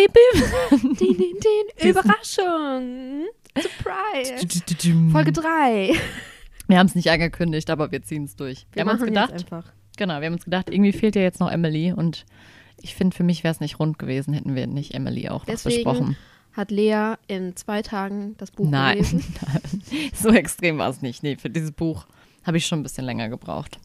Bim, bim. Din, din, din. Überraschung! Surprise! Folge 3. Wir haben es nicht angekündigt, aber wir ziehen es durch. Wir, haben uns gedacht, genau, wir haben uns gedacht, irgendwie fehlt ja jetzt noch Emily und ich finde, für mich wäre es nicht rund gewesen, hätten wir nicht Emily auch noch Deswegen besprochen. hat Lea in zwei Tagen das Buch Nein, gelesen. nein, so extrem war es nicht. Nee, für dieses Buch habe ich schon ein bisschen länger gebraucht.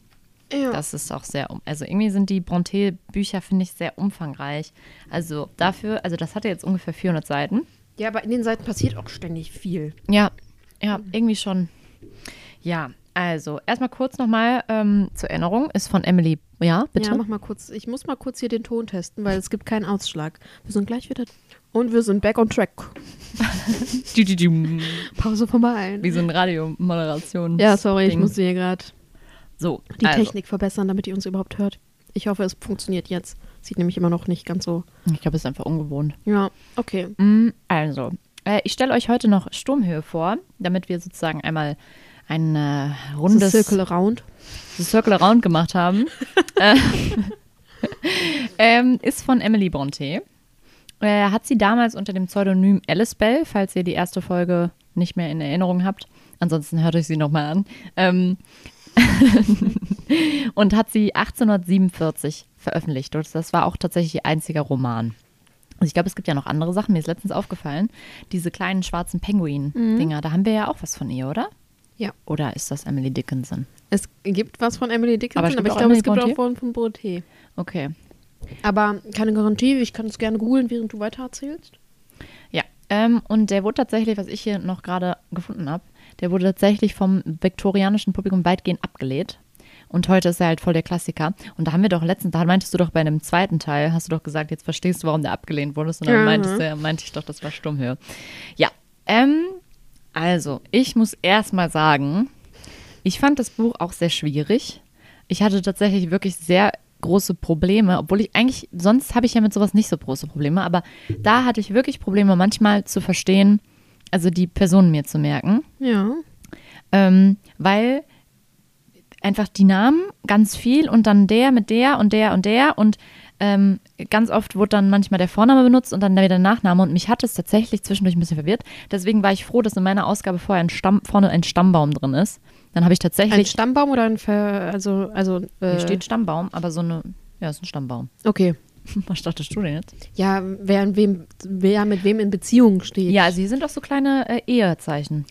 Ja. Das ist auch sehr, um also irgendwie sind die Bronte-Bücher, finde ich, sehr umfangreich. Also dafür, also das hatte jetzt ungefähr 400 Seiten. ja, aber in den Seiten passiert auch ständig viel. Ja, ja, irgendwie schon. Ja, also erstmal kurz nochmal ähm, zur Erinnerung, ist von Emily, ja, bitte? Ja, mach mal kurz. Ich muss mal kurz hier den Ton testen, weil es gibt keinen Ausschlag. Wir sind gleich wieder. Und wir sind back on track. Wie Pause vorbei. so ein Radiomoderation. Ja, sorry, ich Ding. musste hier gerade So, die also, Technik verbessern, damit ihr uns überhaupt hört. Ich hoffe, es funktioniert jetzt. Sieht nämlich immer noch nicht ganz so. Ich glaube, es ist einfach ungewohnt. Ja, okay. Mm, Also, äh, ich stelle euch heute noch Sturmhöhe vor, damit wir sozusagen einmal ein äh, rundes Das Circle Around. The Circle Around gemacht haben. äh, ähm, ist von Emily Bronte. Äh, hat sie damals unter dem Pseudonym Alice Bell, falls ihr die erste Folge nicht mehr in Erinnerung habt. Ansonsten hört euch sie nochmal an. Ähm, und hat sie 1847 veröffentlicht. Und das war auch tatsächlich ihr einziger Roman. Also ich glaube, es gibt ja noch andere Sachen. Mir ist letztens aufgefallen, diese kleinen schwarzen Penguin-Dinger, da haben wir ja auch was von ihr, oder? Ja. Oder ist das Emily Dickinson? Es gibt was von Emily Dickinson, Aber aber, ich glaube, es gibt auch von, von Bronte. Okay. Aber keine Garantie, ich kann es gerne googeln, während du weiter erzählst. Ja, ähm, und der wurde tatsächlich, was ich hier noch gerade gefunden habe, der wurde tatsächlich vom viktorianischen Publikum weitgehend abgelehnt. Und heute ist er halt voll der Klassiker. Und da haben wir doch letztens, da meintest du doch bei einem zweiten Teil, hast du doch gesagt, jetzt verstehst du, warum der abgelehnt wurde. Und dann Mhm. meintest du, meinte ich doch, das war Stummhöhe. Ja, ähm, also, ich muss erstmal sagen, ich fand das Buch auch sehr schwierig. Ich hatte tatsächlich wirklich sehr große Probleme, obwohl ich eigentlich, sonst habe ich ja mit sowas nicht so große Probleme, aber da hatte ich wirklich Probleme, manchmal zu verstehen, also die Personen mir zu merken, Ja. ähm, weil einfach die Namen ganz viel und dann der mit der und der und der und ähm, ganz oft wurde dann manchmal der Vorname benutzt und dann wieder der Nachname und mich hat es tatsächlich zwischendurch ein bisschen verwirrt. Deswegen war ich froh, dass in meiner Ausgabe vorher ein Stamm, vorne ein Stammbaum drin ist. Dann habe ich Ein tatsächlich, Stammbaum oder ein Ver also also hier äh, steht Stammbaum, aber so eine, ja, ist ein Stammbaum. Okay. Was dachtest du denn jetzt? Ja, wer wem wer mit wem in Beziehung steht. Ja, also hier sind doch so kleine äh, Ehezeichen.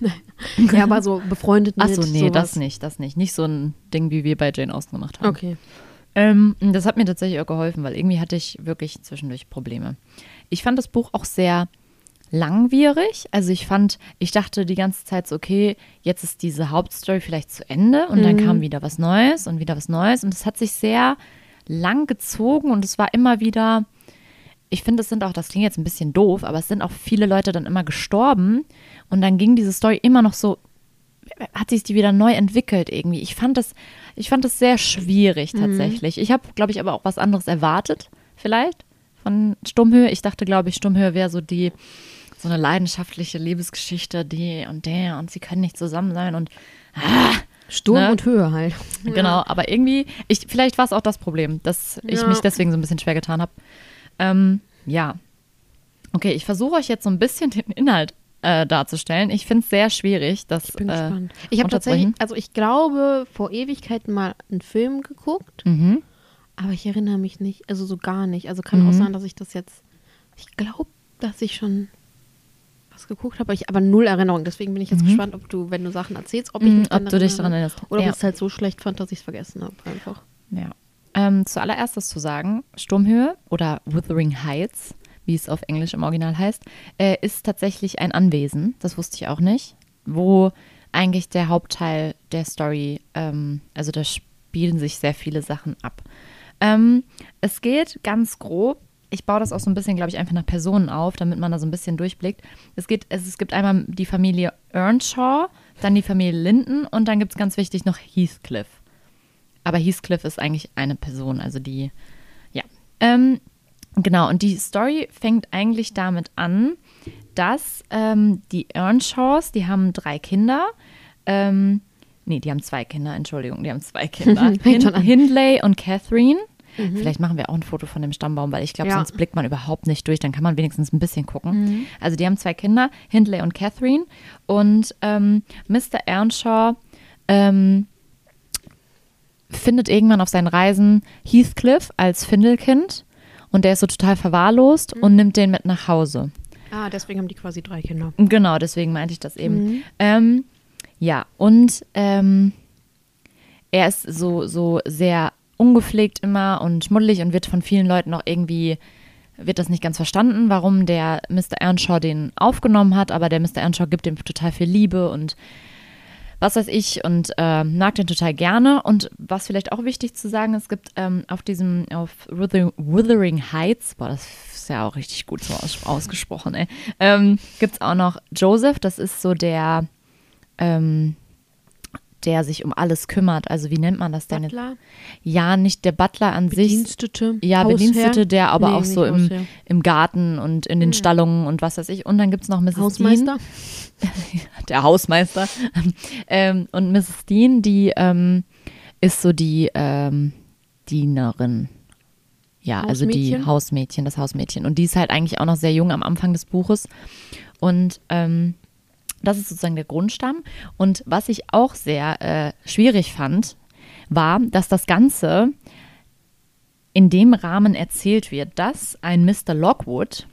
ja, aber so befreundet Ach mit so, nee, sowas. das nicht, das nicht. Nicht so ein Ding, wie wir bei Jane Austen gemacht haben. Okay. Ähm, das hat mir tatsächlich auch geholfen, weil irgendwie hatte ich wirklich zwischendurch Probleme. Ich fand das Buch auch sehr langwierig. Also ich fand, ich dachte die ganze Zeit so, okay, jetzt ist diese Hauptstory vielleicht zu Ende und dann kam wieder was Neues und wieder was Neues und es hat sich sehr lang gezogen und es war immer wieder, ich finde, es sind auch, das klingt jetzt ein bisschen doof, aber es sind auch viele Leute dann immer gestorben und dann ging diese Story immer noch so hat sich die wieder neu entwickelt irgendwie. Ich fand das, ich fand das sehr schwierig tatsächlich. Ich habe, glaube ich, aber auch was anderes erwartet, vielleicht von Stummhöhe. Ich dachte, glaube ich, Stummhöhe wäre so die, so eine leidenschaftliche Liebesgeschichte, die und der und sie können nicht zusammen sein und Sturm Ne? und Höhe halt. Genau, aber irgendwie, ich, vielleicht war es auch das Problem, dass ich Ja. mich deswegen so ein bisschen schwer getan habe. Ähm, ja. Okay, ich versuche euch jetzt so ein bisschen den Inhalt äh, darzustellen. Ich finde es sehr schwierig, das Ich bin äh, gespannt. Ich habe tatsächlich, also ich glaube, vor Ewigkeiten mal einen Film geguckt, Mhm. aber ich erinnere mich nicht, also so gar nicht. Also kann Mhm. auch sein, dass ich das jetzt, ich glaube, dass ich schon was geguckt habe, ich aber null Erinnerung. Deswegen bin ich jetzt Mhm. gespannt, ob du, wenn du Sachen erzählst, ob ich Mhm, ob du dich daran erinnerst. Oder ob Ja. ich es halt so schlecht fand, dass ich es vergessen habe einfach. Ja. Ähm, zuallererst ist zu sagen, Sturmhöhe oder Wuthering Heights, wie es auf Englisch im Original heißt, äh, ist tatsächlich ein Anwesen, das wusste ich auch nicht, wo eigentlich der Hauptteil der Story, ähm, also da spielen sich sehr viele Sachen ab. Ähm, es geht ganz grob ich baue das auch so ein bisschen, glaube ich, einfach nach Personen auf, damit man da so ein bisschen durchblickt. Es, geht, es, es gibt einmal die Familie Earnshaw, dann die Familie Linden und dann gibt es ganz wichtig noch Heathcliff. Aber Heathcliff ist eigentlich eine Person, also die, ja. Ähm, genau, und die Story fängt eigentlich damit an, dass ähm, die Earnshaws, die haben drei Kinder. Ähm, nee, die haben zwei Kinder, Entschuldigung, die haben zwei Kinder. An. Hindley und Catherine. Vielleicht machen wir auch ein Foto von dem Stammbaum, weil ich glaube, Ja. sonst blickt man überhaupt nicht durch. Dann kann man wenigstens ein bisschen gucken. Also die haben zwei Kinder, Hindley und Catherine. Und ähm, Mr. Earnshaw ähm, findet irgendwann auf seinen Reisen Heathcliff als Findelkind. Und der ist so total verwahrlost und nimmt den mit nach Hause. Ah, deswegen haben die quasi drei Kinder. Genau, deswegen meinte ich das eben. Ähm, ja, und ähm, er ist so, so sehr ungepflegt immer und schmuddelig und wird von vielen Leuten auch irgendwie, wird das nicht ganz verstanden, warum der Mr. Earnshaw den aufgenommen hat, aber der Mr. Earnshaw gibt ihm total viel Liebe und was weiß ich und äh, mag den total gerne. Und was vielleicht auch wichtig zu sagen, es gibt ähm, auf diesem, auf Wither Wuthering Heights, boah, das ist ja auch richtig gut so aus, ausgesprochen, ey, ähm, gibt es auch noch Joseph, das ist so der, ähm, der sich um alles kümmert. Also wie nennt man das denn? jetzt? Butler, Ja, nicht der Butler an sich. Bedienstete, Ja, Hausherr? Bedienstete, der aber Nee, auch so im, Hausherr. im Garten und in den Stallungen und was weiß ich. Und dann gibt es noch Mrs. Hausmeister. Dean, der Hausmeister. ähm, und Mrs. Dean, die ähm, ist so die ähm, Dienerin. Ja, also die Hausmädchen? Hausmädchen, das Hausmädchen. Und die ist halt eigentlich auch noch sehr jung am Anfang des Buches. Und ähm, das ist sozusagen der Grundstamm. Und was ich auch sehr äh, schwierig fand, war, dass das Ganze in dem Rahmen erzählt wird, dass ein Mr. Lockwood,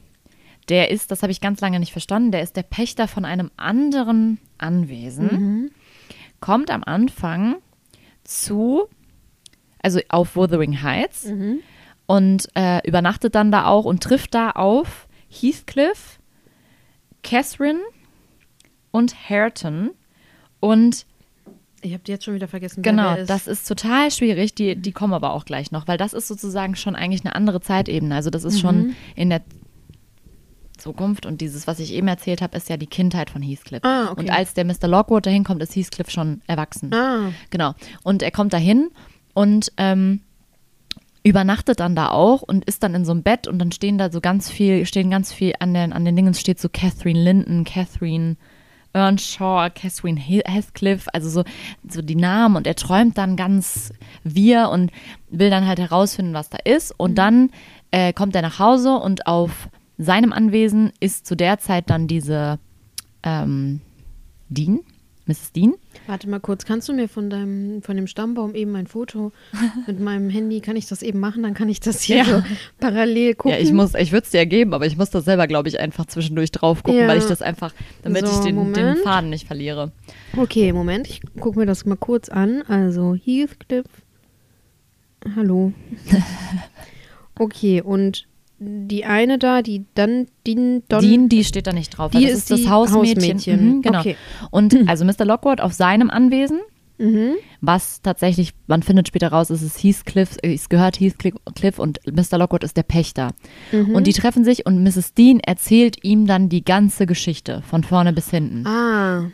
der ist, das habe ich ganz lange nicht verstanden, der ist der Pächter von einem anderen Anwesen, kommt am Anfang zu, also auf Wuthering Heights und äh, übernachtet dann da auch und trifft da auf Heathcliff, Catherine und Hareton und Ich habe die jetzt schon wieder vergessen. Genau, ist. das ist total schwierig. Die, die kommen aber auch gleich noch, weil das ist sozusagen schon eigentlich eine andere Zeitebene. Also das ist Mhm. schon in der Zukunft und dieses, was ich eben erzählt habe, ist ja die Kindheit von Heathcliff. Ah, okay. Und als der Mr. Lockwood dahin kommt, ist Heathcliff schon erwachsen. Ah, Genau. Und er kommt dahin und ähm, übernachtet dann da auch und ist dann in so einem Bett und dann stehen da so ganz viel, stehen ganz viel an den, an den Dingen steht so Catherine Linden, Catherine Earnshaw, Catherine He- Heathcliff, also so, so die Namen und er träumt dann ganz wir und will dann halt herausfinden, was da ist und dann äh, kommt er nach Hause und auf seinem Anwesen ist zu der Zeit dann diese ähm, Dean, Mrs. Dean. warte mal kurz. Kannst du mir von deinem, von dem Stammbaum eben ein Foto mit meinem Handy, kann ich das eben machen? Dann kann ich das hier Ja. so parallel gucken. Ja, ich muss, ich würde es dir geben, aber ich muss das selber, glaube ich, einfach zwischendurch drauf gucken, Ja. weil ich das einfach, damit So, ich den, den. Faden nicht verliere. Okay, Moment, ich gucke mir das mal kurz an. Also Heathcliff. Hallo. okay, und die eine da, die dann, die Don, Dean, die steht da nicht drauf. Die das ist ist das Hausmädchen. Hausmädchen. Mhm, genau. Okay. Und also Mr. Lockwood auf seinem Anwesen, Mhm. was tatsächlich, man findet später raus, ist es Heathcliff, äh, es gehört Heathcliff und Mr. Lockwood ist der Pächter. Mhm. Und die treffen sich und Mrs. Dean erzählt ihm dann die ganze Geschichte, von vorne bis hinten. Ah,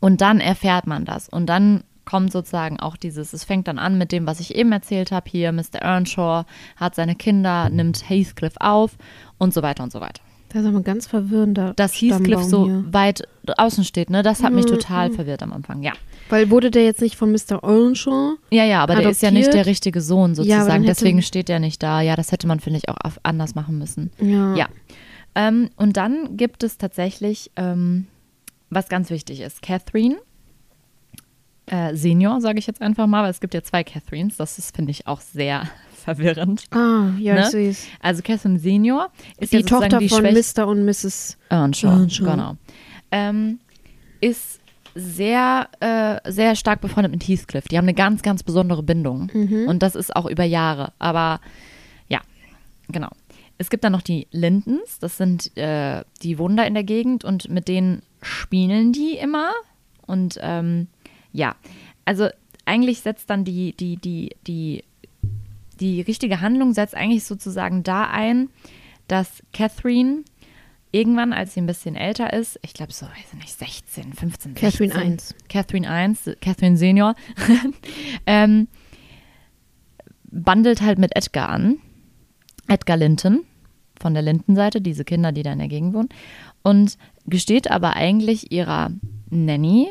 Und dann erfährt man das. Und dann kommt sozusagen auch dieses, es fängt dann an mit dem, was ich eben erzählt habe. Hier, Mr. Earnshaw hat seine Kinder, nimmt Heathcliff auf und so weiter und so weiter. das ist aber ein ganz verwirrender Dass Heathcliff so hier. weit außen steht, ne, das hat mich Mhm, total verwirrt am Anfang, ja. Weil wurde der jetzt nicht von Mr. Earnshaw? Ja, ja, aber der ist ja nicht Adoptiert? der richtige Sohn Ja, sozusagen, hätte- deswegen steht er nicht da. Ja, das hätte man, finde ich, auch anders machen müssen. Ja. Ja. Ähm, und dann gibt es tatsächlich, ähm, was ganz wichtig ist, Catherine äh, Senior, sage ich jetzt einfach mal, weil es gibt ja zwei Catherines. Das ist, finde ich, auch sehr verwirrend. Ah, ja, Ne? es. Also Catherine Senior ist Die ja Tochter die von Schwäch- Mr. und Mrs. Earnshaw, Earnshaw. genau. Ähm, ist sehr, äh, sehr stark befreundet mit Heathcliff. Die haben eine ganz, ganz besondere Bindung. Mhm. Und das ist auch über Jahre. Aber ja, genau. Es gibt dann noch die Lindens. Das sind äh, die Wunder in der Gegend und mit denen spielen die immer. Und ähm, ja, also eigentlich setzt dann die, die, die, die die richtige Handlung setzt eigentlich sozusagen da ein, dass Catherine irgendwann, als sie ein bisschen älter ist, ich glaube so, weiß ich nicht, 16, 15, 16. Catherine 1. Catherine 1, Catherine Senior, ähm, bandelt halt mit Edgar an. Edgar Linton von der Linton-Seite, diese Kinder, die da in der Gegend wohnen. Und gesteht aber eigentlich ihrer Nanny,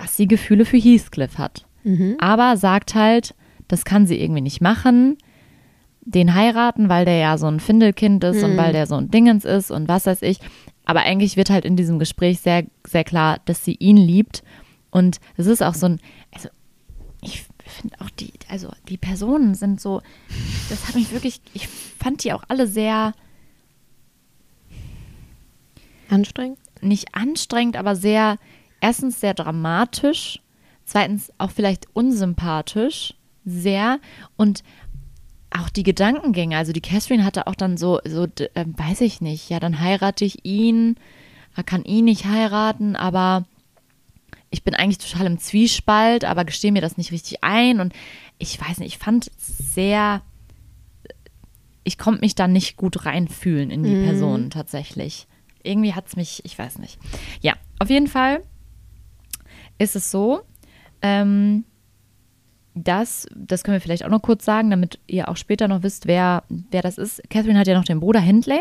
dass sie Gefühle für Heathcliff hat. Aber sagt halt, das kann sie irgendwie nicht machen, den heiraten, weil der ja so ein Findelkind ist und weil der so ein Dingens ist und was weiß ich. Aber eigentlich wird halt in diesem Gespräch sehr, sehr klar, dass sie ihn liebt. Und es ist auch so ein, also ich finde auch die, also die Personen sind so, das hat mich wirklich, ich fand die auch alle sehr, Anstrengend? nicht anstrengend, aber sehr, erstens sehr dramatisch, zweitens auch vielleicht unsympathisch, sehr und auch die Gedankengänge, also die Catherine hatte auch dann so, so äh, weiß ich nicht, ja, dann heirate ich ihn, er kann ihn nicht heiraten, aber ich bin eigentlich total im Zwiespalt, aber gestehe mir das nicht richtig ein und ich weiß nicht, ich fand es sehr, ich konnte mich da nicht gut reinfühlen in die Person tatsächlich. Irgendwie hat es mich, ich weiß nicht. Ja, auf jeden Fall ist es so, ähm, dass, das können wir vielleicht auch noch kurz sagen, damit ihr auch später noch wisst, wer, wer das ist. Catherine hat ja noch den Bruder Hindley,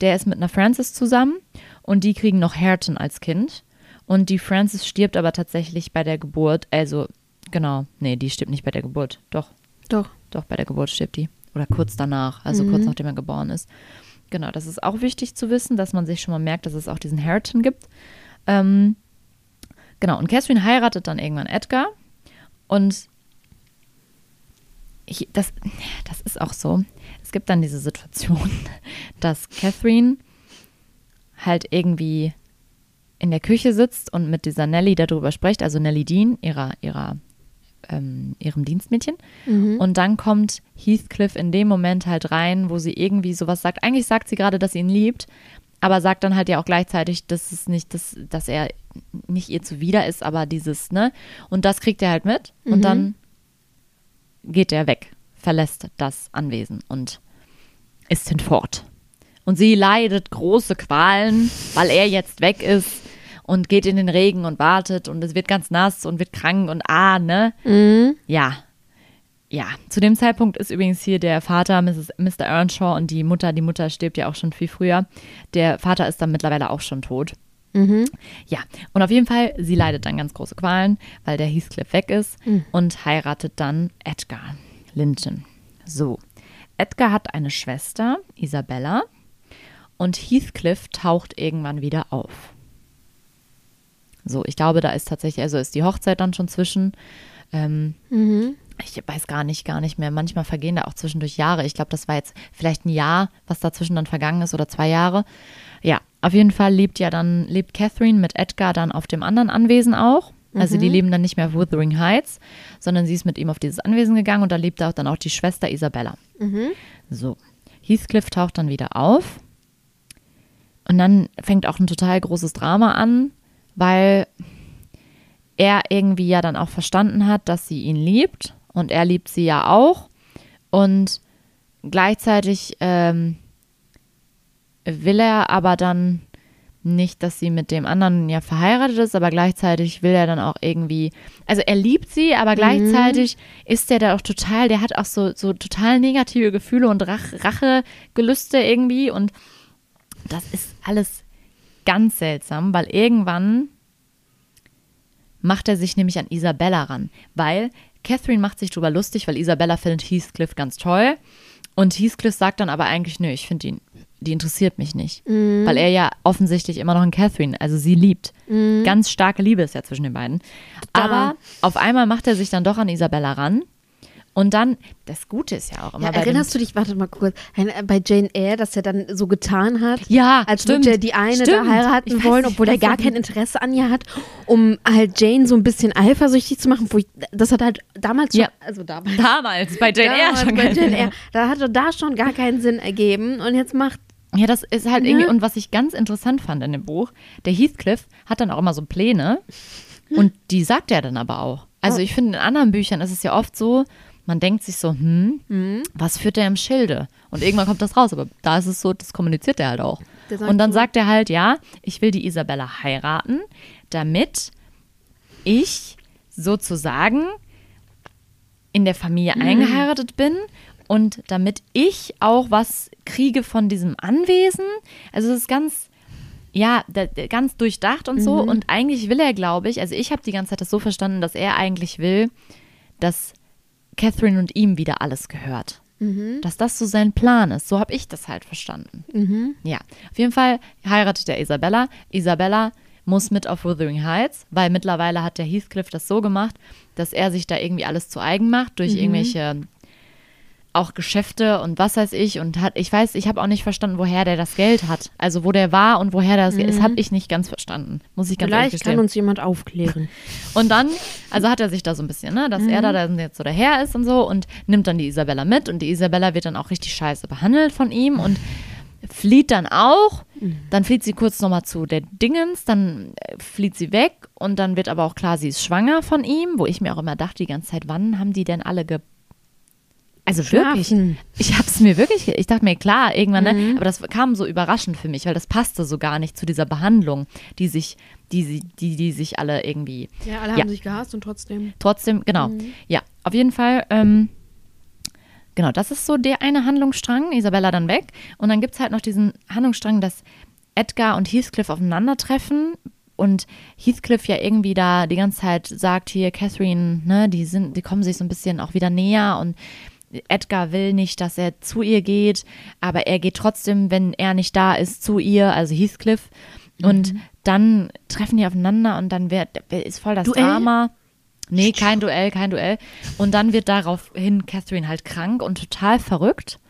der ist mit einer Frances zusammen und die kriegen noch Hareton als Kind. Und die Frances stirbt aber tatsächlich bei der Geburt, also genau, nee, die stirbt nicht bei der Geburt, doch, Doch. doch, bei der Geburt stirbt die. Oder kurz danach, also kurz nachdem er geboren ist. Genau, das ist auch wichtig zu wissen, dass man sich schon mal merkt, dass es auch diesen Hareton gibt. Ähm, genau, und Catherine heiratet dann irgendwann Edgar. Und ich, das, das ist auch so. Es gibt dann diese Situation, dass Catherine halt irgendwie in der Küche sitzt und mit dieser Nelly darüber spricht, also Nelly Dean, ihrer, ihrer, ähm, ihrem Dienstmädchen. Und dann kommt Heathcliff in dem Moment halt rein, wo sie irgendwie sowas sagt. Eigentlich sagt sie gerade, dass sie ihn liebt, aber sagt dann halt ja auch gleichzeitig, dass es nicht, dass, dass er nicht ihr zuwider ist, aber dieses, ne? Und das kriegt er halt mit und dann geht er weg, verlässt das Anwesen und ist hinfort. Und sie leidet große Qualen, weil er jetzt weg ist und geht in den Regen und wartet und es wird ganz nass und wird krank und ah, ne? Ja. Ja, zu dem Zeitpunkt ist übrigens hier der Vater, Mrs., Mr. Earnshaw, und die Mutter, die Mutter stirbt ja auch schon viel früher. Der Vater ist dann mittlerweile auch schon tot. Ja, und auf jeden Fall, sie leidet dann ganz große Qualen, weil der Heathcliff weg ist und heiratet dann Edgar Linton. So, Edgar hat eine Schwester, Isabella, und Heathcliff taucht irgendwann wieder auf. So, ich glaube, da ist tatsächlich, also ist die Hochzeit dann schon zwischen. Ähm, Ich weiß gar nicht, gar nicht mehr. Manchmal vergehen da auch zwischendurch Jahre. Ich glaube, das war jetzt vielleicht ein Jahr, was dazwischen dann vergangen ist oder zwei Jahre. Ja, auf jeden Fall lebt ja dann, lebt Catherine mit Edgar dann auf dem anderen Anwesen auch. Also die leben dann nicht mehr auf Wuthering Heights, sondern sie ist mit ihm auf dieses Anwesen gegangen und da lebt auch dann auch die Schwester Isabella. So, Heathcliff taucht dann wieder auf und dann fängt auch ein total großes Drama an, weil er irgendwie ja dann auch verstanden hat, dass sie ihn liebt und er liebt sie ja auch und gleichzeitig ähm, will er aber dann nicht, dass sie mit dem anderen ja verheiratet ist, aber gleichzeitig will er dann auch irgendwie, also er liebt sie, aber gleichzeitig ist der da auch total, der hat auch so, so total negative Gefühle und Rach, Rachegelüste irgendwie und das ist alles ganz seltsam, weil irgendwann macht er sich nämlich an Isabella ran, weil Catherine macht sich drüber lustig, weil Isabella findet Heathcliff ganz toll und Heathcliff sagt dann aber eigentlich, nö, ich finde ihn, die interessiert mich nicht, weil er ja offensichtlich immer noch in Catherine, also sie liebt. Ganz starke Liebe ist ja zwischen den beiden. Aber auf einmal macht er sich dann doch an Isabella ran und dann, das Gute ist ja auch immer Ja, erinnerst du dich, warte mal kurz, äh, bei Jane Eyre, dass er dann so getan hat, Ja, als stimmt. würde er die eine Stimmt. da heiraten wollen, nicht, obwohl er gar kein Interesse an ihr hat, um halt Jane so ein bisschen eifersüchtig zu machen. Wo ich, das hat halt damals schon, Ja. also damals, damals bei Jane Eyre damals schon bei. Jane Eyre, da hatte da schon gar keinen Sinn ergeben und jetzt macht Ja, das ist halt Ne? irgendwie, und was ich ganz interessant fand in dem Buch, der Heathcliff hat dann auch immer so Pläne und die sagt er dann aber auch. Also ich finde, in anderen Büchern ist es ja oft so, man denkt sich so, hm, Mhm. was führt der im Schilde? Und irgendwann kommt das raus, aber da ist es so, das kommuniziert er halt auch. Und dann sagt er halt, ja, ich will die Isabella heiraten, damit ich sozusagen in der Familie Mhm. eingeheiratet bin und damit ich auch was kriege von diesem Anwesen. Also es ist ganz, ja, ganz durchdacht und so. Mhm. Und eigentlich will er, glaube ich, also ich habe die ganze Zeit das so verstanden, dass er eigentlich will, dass Catherine und ihm wieder alles gehört. Mhm. Dass das so sein Plan ist. So habe ich das halt verstanden. Mhm. Ja, auf jeden Fall heiratet er Isabella. Isabella muss mit auf Wuthering Heights, weil mittlerweile hat der Heathcliff das so gemacht, dass er sich da irgendwie alles zu eigen macht durch irgendwelche auch Geschäfte und was weiß ich und hat ich weiß, ich habe auch nicht verstanden, woher der das Geld hat. Also wo der war und woher das Geld ist, habe ich nicht ganz verstanden. Muss ich ganz ehrlich Vielleicht gestehen. kann uns jemand aufklären. Und dann, also hat er sich da so ein bisschen, ne, dass er da dann jetzt so daher ist und so und nimmt dann die Isabella mit und die Isabella wird dann auch richtig scheiße behandelt von ihm und flieht dann auch. Dann flieht sie kurz nochmal zu der Dingens, dann äh, flieht sie weg und dann wird aber auch klar, sie ist schwanger von ihm, wo ich mir auch immer dachte die ganze Zeit, wann haben die denn alle ge also wirklich, Schlafen. ich habe es mir wirklich, ich dachte mir, klar, irgendwann, ne? aber das kam so überraschend für mich, weil das passte so gar nicht zu dieser Behandlung, die sich, die die, die sich alle irgendwie Ja, alle Ja. haben sich gehasst und trotzdem. Trotzdem, genau. Ja, auf jeden Fall. Ähm, genau, das ist so der eine Handlungsstrang. Isabella dann weg. Und dann gibt es halt noch diesen Handlungsstrang, dass Edgar und Heathcliff aufeinandertreffen. Und Heathcliff ja irgendwie da die ganze Zeit sagt, hier, Catherine, ne, die sind, die kommen sich so ein bisschen auch wieder näher und Edgar will nicht, dass er zu ihr geht, aber er geht trotzdem, wenn er nicht da ist, zu ihr, also Heathcliff. Und dann treffen die aufeinander und dann wird, ist voll das Duell? Drama. Nee, kein Duell, kein Duell. Und dann wird daraufhin Catherine halt krank und total verrückt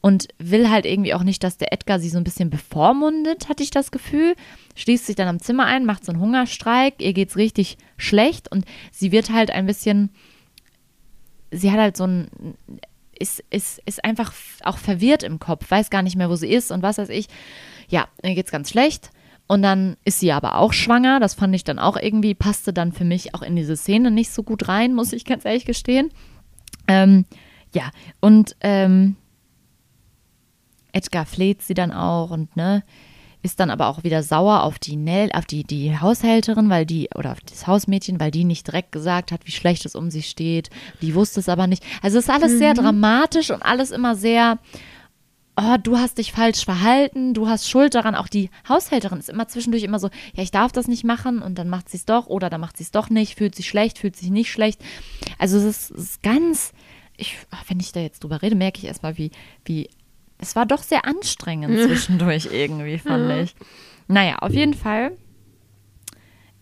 und will halt irgendwie auch nicht, dass der Edgar sie so ein bisschen bevormundet, hatte ich das Gefühl. Schließt sich dann am Zimmer ein, macht so einen Hungerstreik, ihr geht's richtig schlecht und sie wird halt ein bisschen, sie hat halt so ein, ist, ist, ist einfach auch verwirrt im Kopf, weiß gar nicht mehr, wo sie ist und was weiß ich. Ja, ihr geht's ganz schlecht. Und dann ist sie aber auch schwanger. Das fand ich dann auch irgendwie, passte dann für mich auch in diese Szene nicht so gut rein, muss ich ganz ehrlich gestehen. Ähm, ja, und ähm, Edgar fleht sie dann auch und ne, ist dann aber auch wieder sauer auf die Nell, auf die, die Haushälterin, weil die, oder auf das Hausmädchen, weil die nicht direkt gesagt hat, wie schlecht es um sie steht. Die wusste es aber nicht. Also es ist alles sehr dramatisch und alles immer sehr, oh, du hast dich falsch verhalten, du hast Schuld daran. Auch die Haushälterin ist immer zwischendurch immer so, ja, ich darf das nicht machen und dann macht sie es doch oder dann macht sie es doch nicht, fühlt sich schlecht, fühlt sich nicht schlecht. Also es ist, es ist ganz, ich, wenn ich da jetzt drüber rede, merke ich erstmal, wie, wie, es war doch sehr anstrengend zwischendurch irgendwie, fand ich. Naja, auf jeden Fall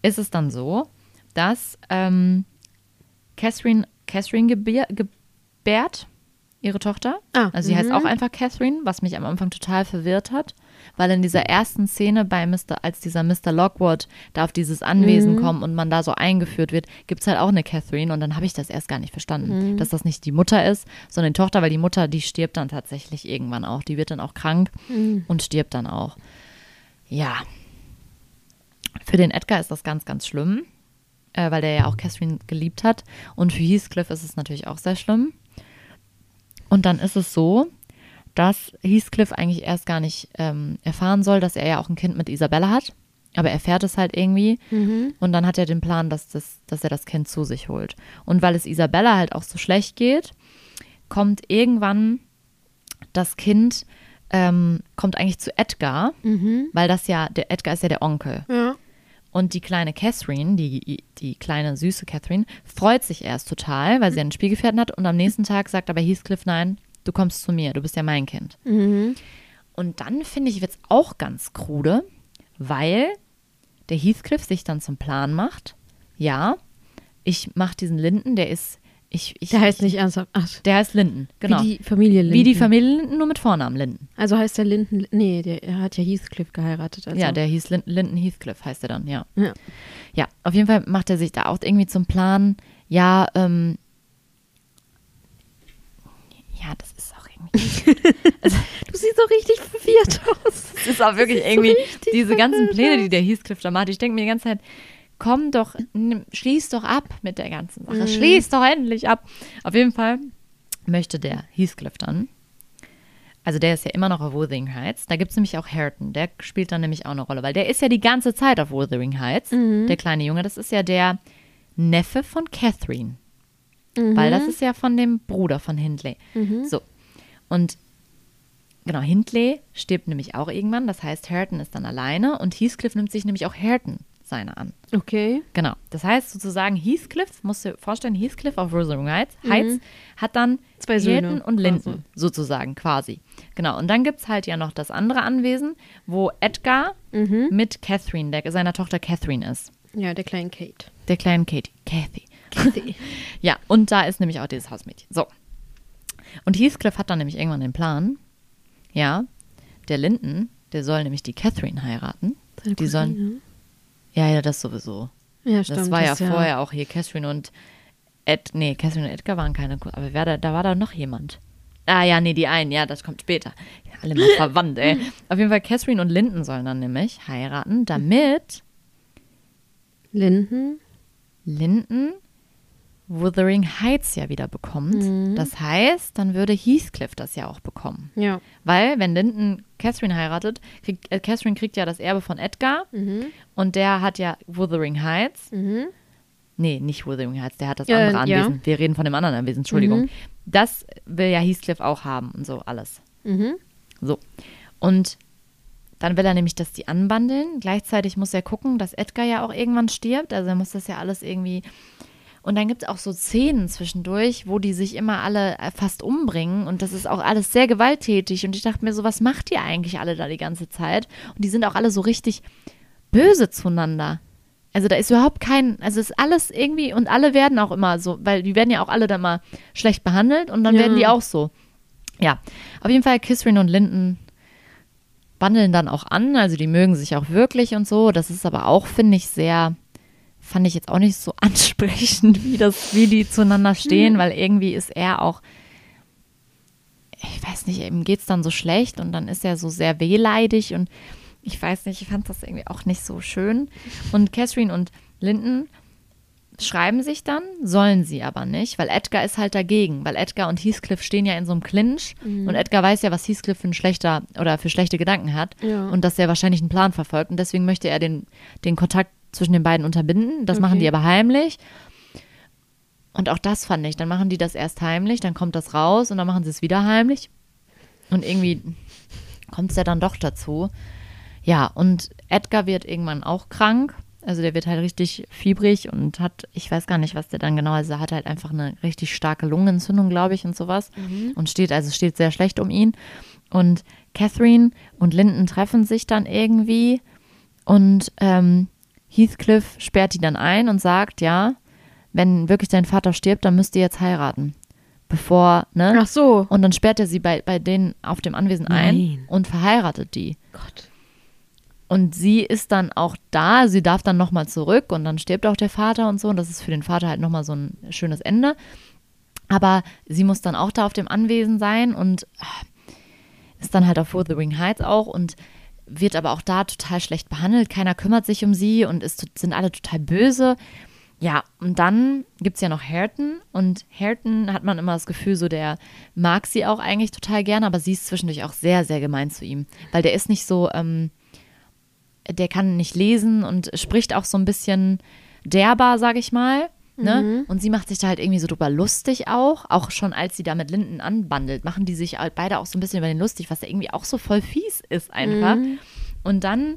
ist es dann so, dass ähm, Catherine, Catherine gebär, gebärt, ihre Tochter. Ah, also sie heißt mhm. auch einfach Catherine, was mich am Anfang total verwirrt hat, weil in dieser ersten Szene bei Mr., als dieser Mr. Lockwood da auf dieses Anwesen Mhm. kommt und man da so eingeführt wird, gibt es halt auch eine Catherine und dann habe ich das erst gar nicht verstanden, Mhm. dass das nicht die Mutter ist, sondern die Tochter, weil die Mutter, die stirbt dann tatsächlich irgendwann auch. Die wird dann auch krank Mhm. und stirbt dann auch. Ja. Für den Edgar ist das ganz, ganz schlimm, äh, weil der ja auch Catherine geliebt hat. Und für Heathcliff ist es natürlich auch sehr schlimm. Und dann ist es so, dass Heathcliff eigentlich erst gar nicht ähm, erfahren soll, dass er ja auch ein Kind mit Isabella hat. Aber er erfährt es halt irgendwie. Mhm. Und dann hat er den Plan, dass, das, dass er das Kind zu sich holt. Und weil es Isabella halt auch so schlecht geht, kommt irgendwann das Kind, ähm, kommt eigentlich zu Edgar, Mhm. weil das ja, der Edgar ist ja der Onkel. Ja. Und die kleine Catherine, die, die kleine süße Catherine, freut sich erst total, weil sie einen Spielgefährten hat. Und am nächsten Tag sagt aber Heathcliff, nein, du kommst zu mir, du bist ja mein Kind. Mhm. Und dann finde ich, wird es auch ganz krude, weil der Heathcliff sich dann zum Plan macht. Ja, ich mache diesen Linden, der ist, ich, ich, Der heißt ich, nicht ernsthaft. Ach, der heißt Linden, genau. Wie die Familie Linden. Wie die Familie Linden, nur mit Vornamen Linden. Also heißt der Linden. Nee, der er hat ja Heathcliff geheiratet. Also. Ja, der hieß Lin Linden Heathcliff, heißt er dann, ja. Ja. Ja, auf jeden Fall macht er sich da auch irgendwie zum Plan, ja, ähm, ja, das ist auch irgendwie, Du siehst so richtig verwirrt aus. das ist auch wirklich so irgendwie richtig diese ganzen Pläne, die der Heathcliff da macht. Ich denke mir die ganze Zeit, komm doch, nimm, schließ doch ab mit der ganzen Sache. Schließ doch endlich ab. Auf jeden Fall möchte der Heathcliff dann. Also der ist ja immer noch auf Wuthering Heights. Da gibt es nämlich auch Hareton. Der spielt dann nämlich auch eine Rolle, weil der ist ja die ganze Zeit auf Wuthering Heights. Der kleine Junge, das ist ja der Neffe von Catherine. Weil das ist ja von dem Bruder von Hindley. So. Und genau, Hindley stirbt nämlich auch irgendwann. Das heißt, Hareton ist dann alleine und Heathcliff nimmt sich nämlich auch Hareton seine an. Okay. Genau. Das heißt sozusagen, Heathcliff, musst du dir vorstellen, Heathcliff auf Wuthering Heights, Heights hat dann Zwei Söhne, Hareton und Linden quasi. sozusagen quasi. Genau. Und dann gibt es halt ja noch das andere Anwesen, wo Edgar mit Catherine, der, seiner Tochter Catherine ist. Ja, der kleinen Kate. Der kleinen Katie. Kathy. Ja, und da ist nämlich auch dieses Hausmädchen. So. Und Heathcliff hat dann nämlich irgendwann den Plan, ja, der Linden, der soll nämlich die Catherine heiraten. Seine die sollen, ja, ja, das sowieso. Ja, stimmt. das war ja ist vorher auch hier Catherine und Ed, nee, Catherine und Edgar waren keine, aber wer da, da war da noch jemand. Ah ja, nee, die einen, ja, das kommt später. Ja, alle mal verwandt, ey. Auf jeden Fall, Catherine und Linden sollen dann nämlich heiraten, damit Linden. Linden Wuthering Heights ja wieder bekommt. Mhm. Das heißt, dann würde Heathcliff das ja auch bekommen. Ja. Weil, wenn Linden Catherine heiratet, kriegt, äh, Catherine kriegt ja das Erbe von Edgar Mhm. und der hat ja Wuthering Heights. Mhm. Nee, nicht Wuthering Heights, der hat das Ja, andere ja. Anwesen. Wir reden von dem anderen Anwesen, Entschuldigung. Mhm. Das will ja Heathcliff auch haben und so alles. Mhm. So. Und dann will er nämlich, dass die anbandeln. Gleichzeitig muss er gucken, dass Edgar ja auch irgendwann stirbt. Also er muss das ja alles irgendwie. Und dann gibt es auch so Szenen zwischendurch, wo die sich immer alle äh, fast umbringen. Und das ist auch alles sehr gewalttätig. Und ich dachte mir so, was macht ihr eigentlich alle da die ganze Zeit? Und die sind auch alle so richtig böse zueinander. Also da ist überhaupt kein, also ist alles irgendwie, und alle werden auch immer so, weil die werden ja auch alle dann mal schlecht behandelt und dann Ja. werden die auch so. Ja, auf jeden Fall Kisrin und Linden bandeln dann auch an, also die mögen sich auch wirklich und so. Das ist aber auch, finde ich, sehr, fand ich jetzt auch nicht so ansprechend, wie das, wie die zueinander stehen, weil irgendwie ist er auch, ich weiß nicht, ihm geht es dann so schlecht und dann ist er so sehr wehleidig und ich weiß nicht, ich fand das irgendwie auch nicht so schön. Und Catherine und Linden schreiben sich dann, sollen sie aber nicht, weil Edgar ist halt dagegen, weil Edgar und Heathcliff stehen ja in so einem Clinch und Edgar weiß ja, was Heathcliff für ein schlechter oder für schlechte Gedanken hat Ja. und dass er wahrscheinlich einen Plan verfolgt und deswegen möchte er den, den Kontakt zwischen den beiden unterbinden. Das machen Okay. die aber heimlich. Und auch das fand ich. Dann machen die das erst heimlich, dann kommt das raus und dann machen sie es wieder heimlich. Und irgendwie kommt es ja dann doch dazu. Ja, und Edgar wird irgendwann auch krank. Also der wird halt richtig fiebrig und hat, ich weiß gar nicht, was der dann genau, also er hat halt einfach eine richtig starke Lungenentzündung, glaube ich, und sowas. Und steht, also steht sehr schlecht um ihn. Und Catherine und Linden treffen sich dann irgendwie und ähm, Heathcliff sperrt die dann ein und sagt, ja, wenn wirklich dein Vater stirbt, dann müsst ihr jetzt heiraten. Bevor, ne? Ach so. Und dann sperrt er sie bei, bei denen auf dem Anwesen ein Nein. und verheiratet die. Gott. Und sie ist dann auch da, sie darf dann nochmal zurück und dann stirbt auch der Vater und so. Und das ist für den Vater halt nochmal so ein schönes Ende. Aber sie muss dann auch da auf dem Anwesen sein und äh, ist dann halt auf Wuthering Heights auch und wird aber auch da total schlecht behandelt. Keiner kümmert sich um sie und ist, sind alle total böse. Ja, und dann gibt es ja noch Hareton und Hareton hat man immer das Gefühl, so der mag sie auch eigentlich total gerne, aber sie ist zwischendurch auch sehr, sehr gemein zu ihm, weil der ist nicht so, ähm, der kann nicht lesen und spricht auch so ein bisschen derber, sag ich mal. Ne? Und sie macht sich da halt irgendwie so drüber lustig auch. Auch schon als sie da mit Linden anbandelt, machen die sich halt beide auch so ein bisschen über den lustig, was ja irgendwie auch so voll fies ist einfach. Und dann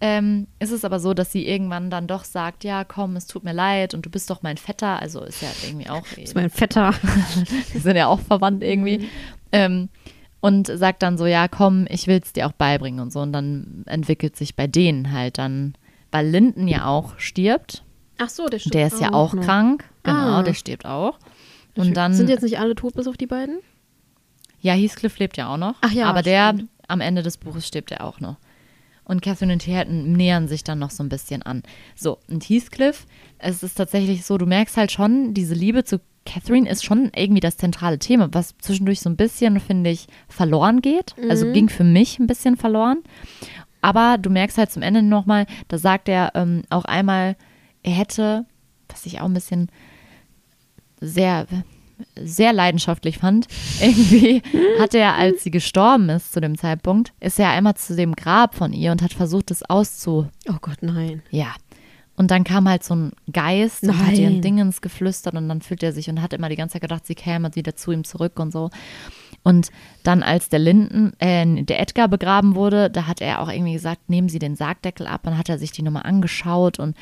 ähm, ist es aber so, dass sie irgendwann dann doch sagt, ja, komm, es tut mir leid und du bist doch mein Vetter. Also ist ja irgendwie auch, Das ist mein Vetter. die sind ja auch verwandt irgendwie. Ähm, und sagt dann so, ja, komm, ich will es dir auch beibringen und so. Und dann entwickelt sich bei denen halt dann, weil Linden ja auch stirbt. Ach so, der stirbt Der ist ja auch noch. krank. Genau, Ah. der stirbt auch. Und dann, Sind jetzt nicht alle tot, bis auf die beiden? ja, Heathcliff lebt ja auch noch. Ach ja, Aber der, stimmt. am Ende des Buches stirbt er auch noch. Und Catherine und Hareton nähern sich dann noch so ein bisschen an. So, und Heathcliff, es ist tatsächlich so, du merkst halt schon, diese Liebe zu Catherine ist schon irgendwie das zentrale Thema, was zwischendurch so ein bisschen, finde ich, verloren geht. Also Mhm. ging für mich ein bisschen verloren. Aber du merkst halt zum Ende nochmal, da sagt er ähm, auch einmal er hätte, was ich auch ein bisschen sehr, sehr leidenschaftlich fand, irgendwie hat er, als sie gestorben ist zu dem Zeitpunkt, ist er einmal zu dem Grab von ihr und hat versucht, es auszu. Oh Gott, nein. Ja. Und dann kam halt so ein Geist und hat ihren Nein. Dingens geflüstert und dann fühlt er sich und hat immer die ganze Zeit gedacht, sie käme wieder zu ihm zurück und so. Und dann, als der Linden, äh, der Edgar begraben wurde, da hat er auch irgendwie gesagt, nehmen Sie den Sargdeckel ab. Dann hat er sich die Nummer angeschaut und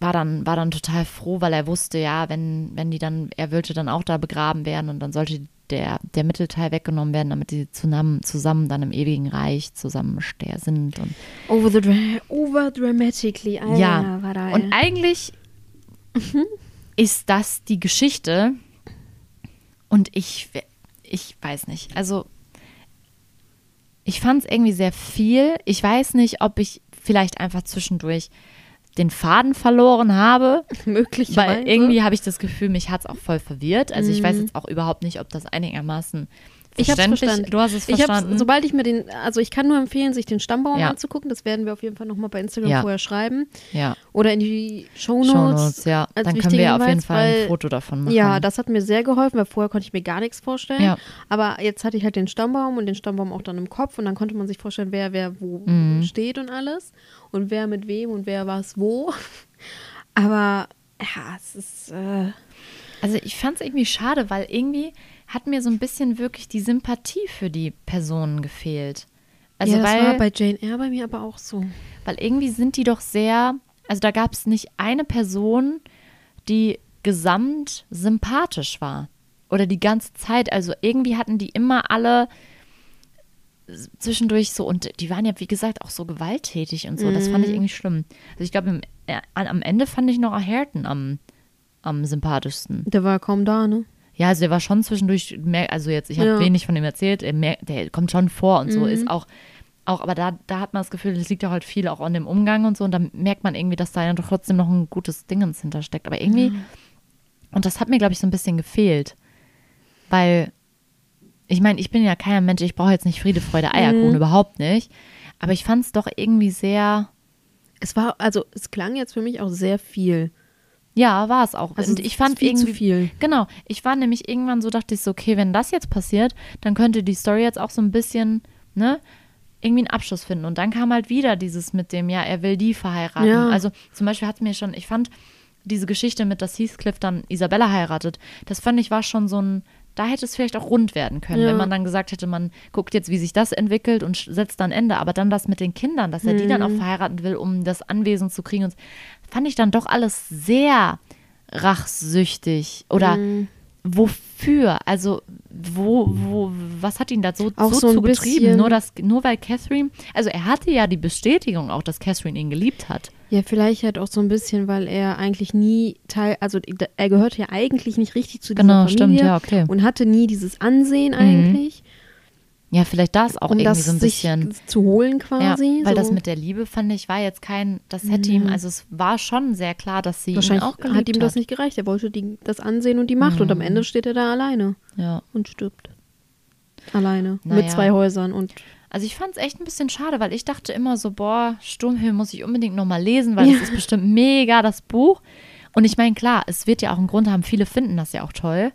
war dann, war dann total froh, weil er wusste, ja, wenn, wenn die dann, er wollte dann auch da begraben werden und dann sollte der, der Mittelteil weggenommen werden, damit die zusammen, zusammen dann im ewigen Reich zusammen sind. Und Over the dra over dramatically. Alter, ja, war da, und eigentlich ist das die Geschichte und ich, ich weiß nicht, also ich fand es irgendwie sehr viel. Ich weiß nicht, ob ich vielleicht einfach zwischendurch den Faden verloren habe, möglicherweise. weil irgendwie habe ich das Gefühl, mich hat es auch voll verwirrt. Also ich weiß Mhm. jetzt auch überhaupt nicht, ob das einigermaßen Ich hab's verständlich verstanden. Du hast es Ich verstanden. sobald ich mir den, also ich kann nur empfehlen, sich den Stammbaum Ja. anzugucken. Das werden wir auf jeden Fall nochmal bei Instagram Ja. vorher schreiben. ja, Oder in die Shownotes. Shownotes, ja. Dann können wir auf jeden Hinweis, Fall ein weil- Foto davon machen. Ja, das hat mir sehr geholfen, weil vorher konnte ich mir gar nichts vorstellen. Ja. Aber jetzt hatte ich halt den Stammbaum und den Stammbaum auch dann im Kopf und dann konnte man sich vorstellen, wer wer wo Mhm. steht und alles und wer mit wem und wer was wo. Aber ja, es ist äh, Also ich fand es irgendwie schade, weil irgendwie hat mir so ein bisschen wirklich die Sympathie für die Personen gefehlt. Also ja, das weil, war bei Jane Eyre bei mir aber auch so. weil irgendwie sind die doch sehr, also da gab es nicht eine Person, die gesamt sympathisch war. Oder die ganze Zeit. Also irgendwie hatten die immer alle zwischendurch so, und die waren ja, wie gesagt, auch so gewalttätig und so. Das fand ich irgendwie schlimm. Also ich glaube, äh, am Ende fand ich noch Ayrton am, am sympathischsten. Der war kaum da, ne? Ja, also der war schon zwischendurch, mehr, also jetzt, ich habe Ja. wenig von ihm erzählt, er mer- der kommt schon vor und so, Mhm. ist auch, auch, aber da, da hat man das Gefühl, das liegt ja halt viel auch an dem Umgang und so und da merkt man irgendwie, dass da ja doch trotzdem noch ein gutes Dingens hintersteckt. Aber irgendwie, und das hat mir, glaube ich, so ein bisschen gefehlt, weil, ich meine, ich bin ja kein Mensch, ich brauche jetzt nicht Friede, Freude, Eierkuchen, Mhm. überhaupt nicht, aber ich fand es doch irgendwie sehr, Es war, also es klang jetzt für mich auch sehr viel. Ja, war es auch. Also und ich fand viel irgendwie, zu viel. Genau, ich war nämlich irgendwann so, dachte ich so, okay, wenn das jetzt passiert, dann könnte die Story jetzt auch so ein bisschen, ne, irgendwie einen Abschluss finden. Und dann kam halt wieder dieses mit dem, ja, er will die verheiraten. Ja. Also zum Beispiel hat mir schon, ich fand diese Geschichte mit, dass Heathcliff dann Isabella heiratet, das fand ich war schon so ein, da hätte es vielleicht auch rund werden können, Ja. wenn man dann gesagt hätte, man guckt jetzt, wie sich das entwickelt und setzt dann Ende. Aber dann das mit den Kindern, dass er die dann auch Mhm. verheiraten will, um das Anwesen zu kriegen, und fand ich dann doch alles sehr rachsüchtig. Oder Mhm. wofür? Also, wo, wo, was hat ihn da so, Auch so, so ein zu getrieben? bisschen- Nur, dass, nur weil Catherine, also er hatte ja die Bestätigung auch, dass Catherine ihn geliebt hat. Ja, vielleicht halt auch so ein bisschen, weil er eigentlich nie Teil, also er gehört ja eigentlich nicht richtig zu dieser Genau, Familie stimmt, ja, okay. und hatte nie dieses Ansehen eigentlich, Ja, vielleicht das auch um irgendwie das so ein bisschen. zu holen quasi. Ja, weil so. das mit der Liebe fand ich war jetzt kein, das hätte ihm, also es war schon sehr klar, dass sie ihn Wahrscheinlich auch geliebt hat ihm das nicht gereicht. Er wollte die, das Ansehen und die Macht und am Ende steht er da alleine Ja. und stirbt. Alleine. Naja. Mit zwei Häusern und Also ich fand es echt ein bisschen schade, weil ich dachte immer so, boah, Sturmhöhe muss ich unbedingt nochmal lesen, weil Ja. das ist bestimmt mega, das Buch. Und ich meine, klar, es wird ja auch einen Grund haben, viele finden das ja auch toll.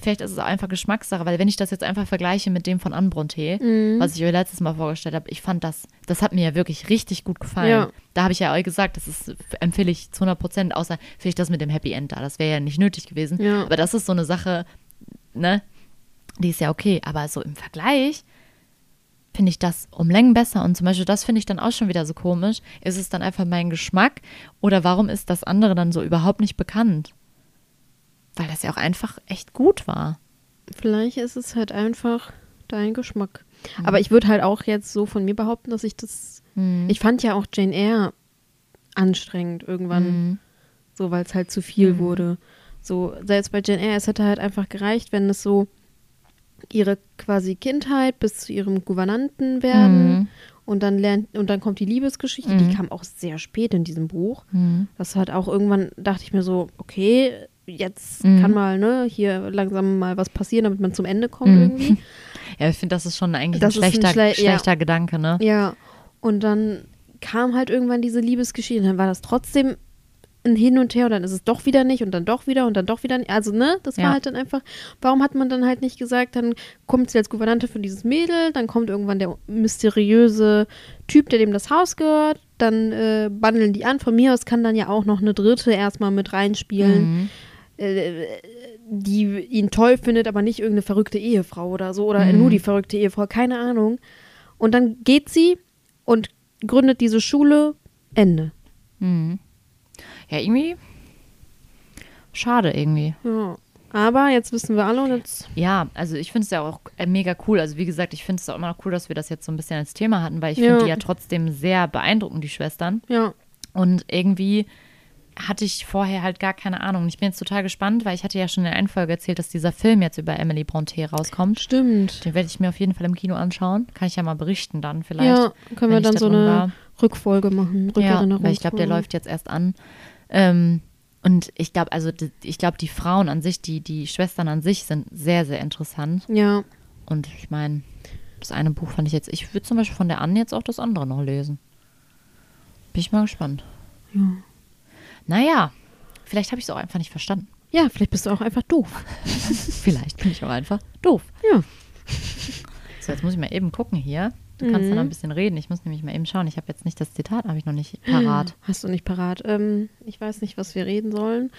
Vielleicht ist es auch einfach Geschmackssache, weil wenn ich das jetzt einfach vergleiche mit dem von Anne Bronte, Mhm. was ich euch letztes Mal vorgestellt habe, ich fand das, das hat mir ja wirklich richtig gut gefallen. Ja. Da habe ich ja euch gesagt, das ist, empfehle ich zu 100 Prozent, außer vielleicht das mit dem Happy End da, das wäre ja nicht nötig gewesen. Ja. Aber das ist so eine Sache, ne, die ist ja okay, aber so im Vergleich finde ich das um Längen besser. Und zum Beispiel, das finde ich dann auch schon wieder so komisch. Ist es dann einfach mein Geschmack oder warum ist das andere dann so überhaupt nicht bekannt? Weil das ja auch einfach echt gut war. vielleicht ist es halt einfach dein Geschmack. Mhm. Aber ich würde halt auch jetzt so von mir behaupten, dass ich das. Mhm. Ich fand ja auch Jane Eyre anstrengend irgendwann, Mhm. so weil es halt zu viel wurde. So, selbst bei Jane Eyre, es hätte halt einfach gereicht, wenn es so ihre quasi Kindheit bis zu ihrem Gouvernanten werden Mhm. und dann lernt und dann kommt die Liebesgeschichte, Mhm. die kam auch sehr spät in diesem Buch. Mhm. Das hat auch irgendwann dachte ich mir so, okay, jetzt Mhm. kann mal ne hier langsam mal was passieren, damit man zum Ende kommt Mhm. irgendwie. Ja, ich finde, das ist schon eigentlich Das ein ist ein schlechter, schle- ja. schlechter Gedanke, ne? Ja, und dann kam halt irgendwann diese Liebesgeschichte dann war das trotzdem ein Hin und Her und dann ist es doch wieder nicht und dann doch wieder und dann doch wieder nicht. Also, ne, das war Ja. halt dann einfach, warum hat man dann halt nicht gesagt, dann kommt sie als Gouvernante für dieses Mädel, dann kommt irgendwann der mysteriöse Typ, der dem das Haus gehört, dann äh, bandeln die an. Von mir aus kann dann ja auch noch eine dritte erstmal mit reinspielen, Mhm. Äh, die ihn toll findet, aber nicht irgendeine verrückte Ehefrau oder so oder Mhm. nur die verrückte Ehefrau, keine Ahnung. Und dann geht sie und gründet diese Schule, Ende. Mhm. Ja, irgendwie schade irgendwie. Ja. Aber jetzt wissen wir alle und jetzt. Ja, also ich finde es ja auch äh, mega cool. Also wie gesagt, ich finde es auch immer noch cool, dass wir das jetzt so ein bisschen als Thema hatten, weil ich Ja. finde die ja trotzdem sehr beeindruckend, die Schwestern. Ja. Und irgendwie hatte ich vorher halt gar keine Ahnung. Ich bin jetzt total gespannt, weil ich hatte ja schon in der einen Folge erzählt, dass dieser Film jetzt über Emily Bronte rauskommt. Stimmt. Den werde ich mir auf jeden Fall im Kino anschauen. Kann ich ja mal berichten dann vielleicht. Ja, können wir dann da so eine war. Rückfolge machen. Ja, weil ich glaube, der läuft jetzt erst an. Ähm, und ich glaube, also die- ich glaube, die Frauen an sich, die, die Schwestern an sich sind sehr, sehr interessant. Ja. Und ich meine, das eine Buch fand ich jetzt, ich würde zum Beispiel von der Anne jetzt auch das andere noch lesen. Bin ich mal gespannt. Ja. Naja, vielleicht habe ich es auch einfach nicht verstanden. Ja, vielleicht bist du auch einfach doof. Vielleicht bin ich auch einfach doof. Ja. So, jetzt muss ich mal eben gucken hier. Du kannst Mhm. dann noch ein bisschen reden. Ich muss nämlich mal eben schauen. Ich habe jetzt nicht das Zitat, habe ich noch nicht parat. Hast du nicht parat. Ähm, ich weiß nicht, was wir reden sollen.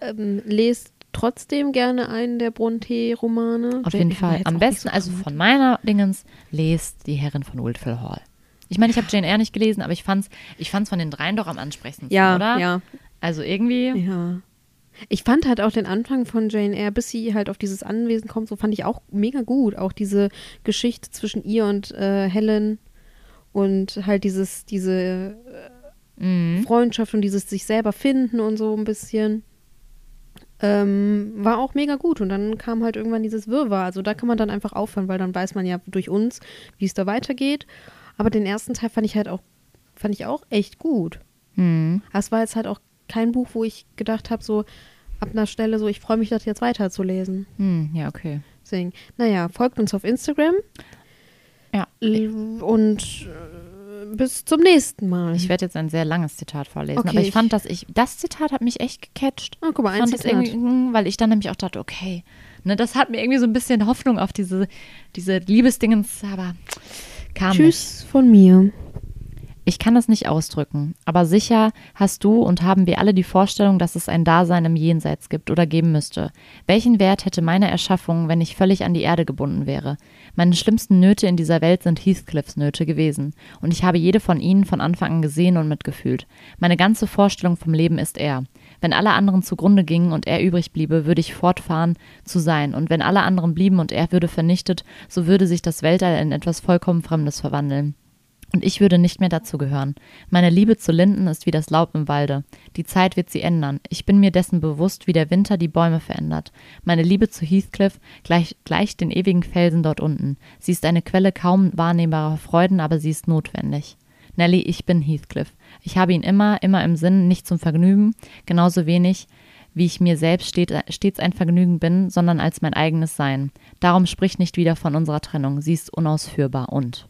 ähm, lest trotzdem gerne einen der Bronte-Romane. Auf jeden Fall. Am besten, so also von meiner Dingens, lest Die Herrin von Wiltfell Hall. Ich meine, ich habe Jane Eyre nicht gelesen, aber ich fand's, ich fand's von den dreien doch am ansprechendsten, Ja, oder? ja. Also irgendwie, Ja. Ich fand halt auch den Anfang von Jane Eyre, bis sie halt auf dieses Anwesen kommt, so fand ich auch mega gut. Auch diese Geschichte zwischen ihr und äh, Helen und halt dieses, diese mhm. Freundschaft und dieses sich selber finden und so ein bisschen. Ähm, war auch mega gut. Und dann kam halt irgendwann dieses Wirrwarr. Also da kann man dann einfach aufhören, weil dann weiß man ja durch uns, wie es da weitergeht. Aber den ersten Teil fand ich halt auch, fand ich auch echt gut. Mhm. Aber Es war jetzt halt auch kein Buch, wo ich gedacht habe, so ab einer Stelle so, ich freue mich, das jetzt weiterzulesen. Hm, ja, okay. Deswegen, naja, folgt uns auf Instagram Ja. Und äh, bis zum nächsten Mal. Ich werde jetzt ein sehr langes Zitat vorlesen, Okay, aber ich ich- fand, dass ich, das Zitat hat mich echt gecatcht. oh, guck mal, ein Zitat. irgendwie, mm, weil ich dann nämlich auch dachte, okay, ne, das hat mir irgendwie so ein bisschen Hoffnung auf diese, diese Liebesdingens, aber kam nicht. Tschüss von mir. Ich kann es nicht ausdrücken, aber sicher hast du und haben wir alle die Vorstellung, dass es ein Dasein im Jenseits gibt oder geben müsste. Welchen Wert hätte meine Erschaffung, wenn ich völlig an die Erde gebunden wäre? Meine schlimmsten Nöte in dieser Welt sind Heathcliffs Nöte gewesen, und ich habe jede von ihnen von Anfang an gesehen und mitgefühlt. Meine ganze Vorstellung vom Leben ist er. Wenn alle anderen zugrunde gingen und er übrig bliebe, würde ich fortfahren zu sein, und wenn alle anderen blieben und er würde vernichtet, so würde sich das Weltall in etwas vollkommen Fremdes verwandeln. Und ich würde nicht mehr dazu gehören. Meine Liebe zu Linden ist wie das Laub im Walde. Die Zeit wird sie ändern. Ich bin mir dessen bewusst, wie der Winter die Bäume verändert. Meine Liebe zu Heathcliff gleich, gleicht den ewigen Felsen dort unten. Sie ist eine Quelle kaum wahrnehmbarer Freuden, aber sie ist notwendig. Nelly, ich bin Heathcliff. Ich habe ihn immer, immer im Sinn, nicht zum Vergnügen, genauso wenig, wie ich mir selbst stets ein Vergnügen bin, sondern als mein eigenes Sein. Darum sprich nicht wieder von unserer Trennung. Sie ist unausführbar und.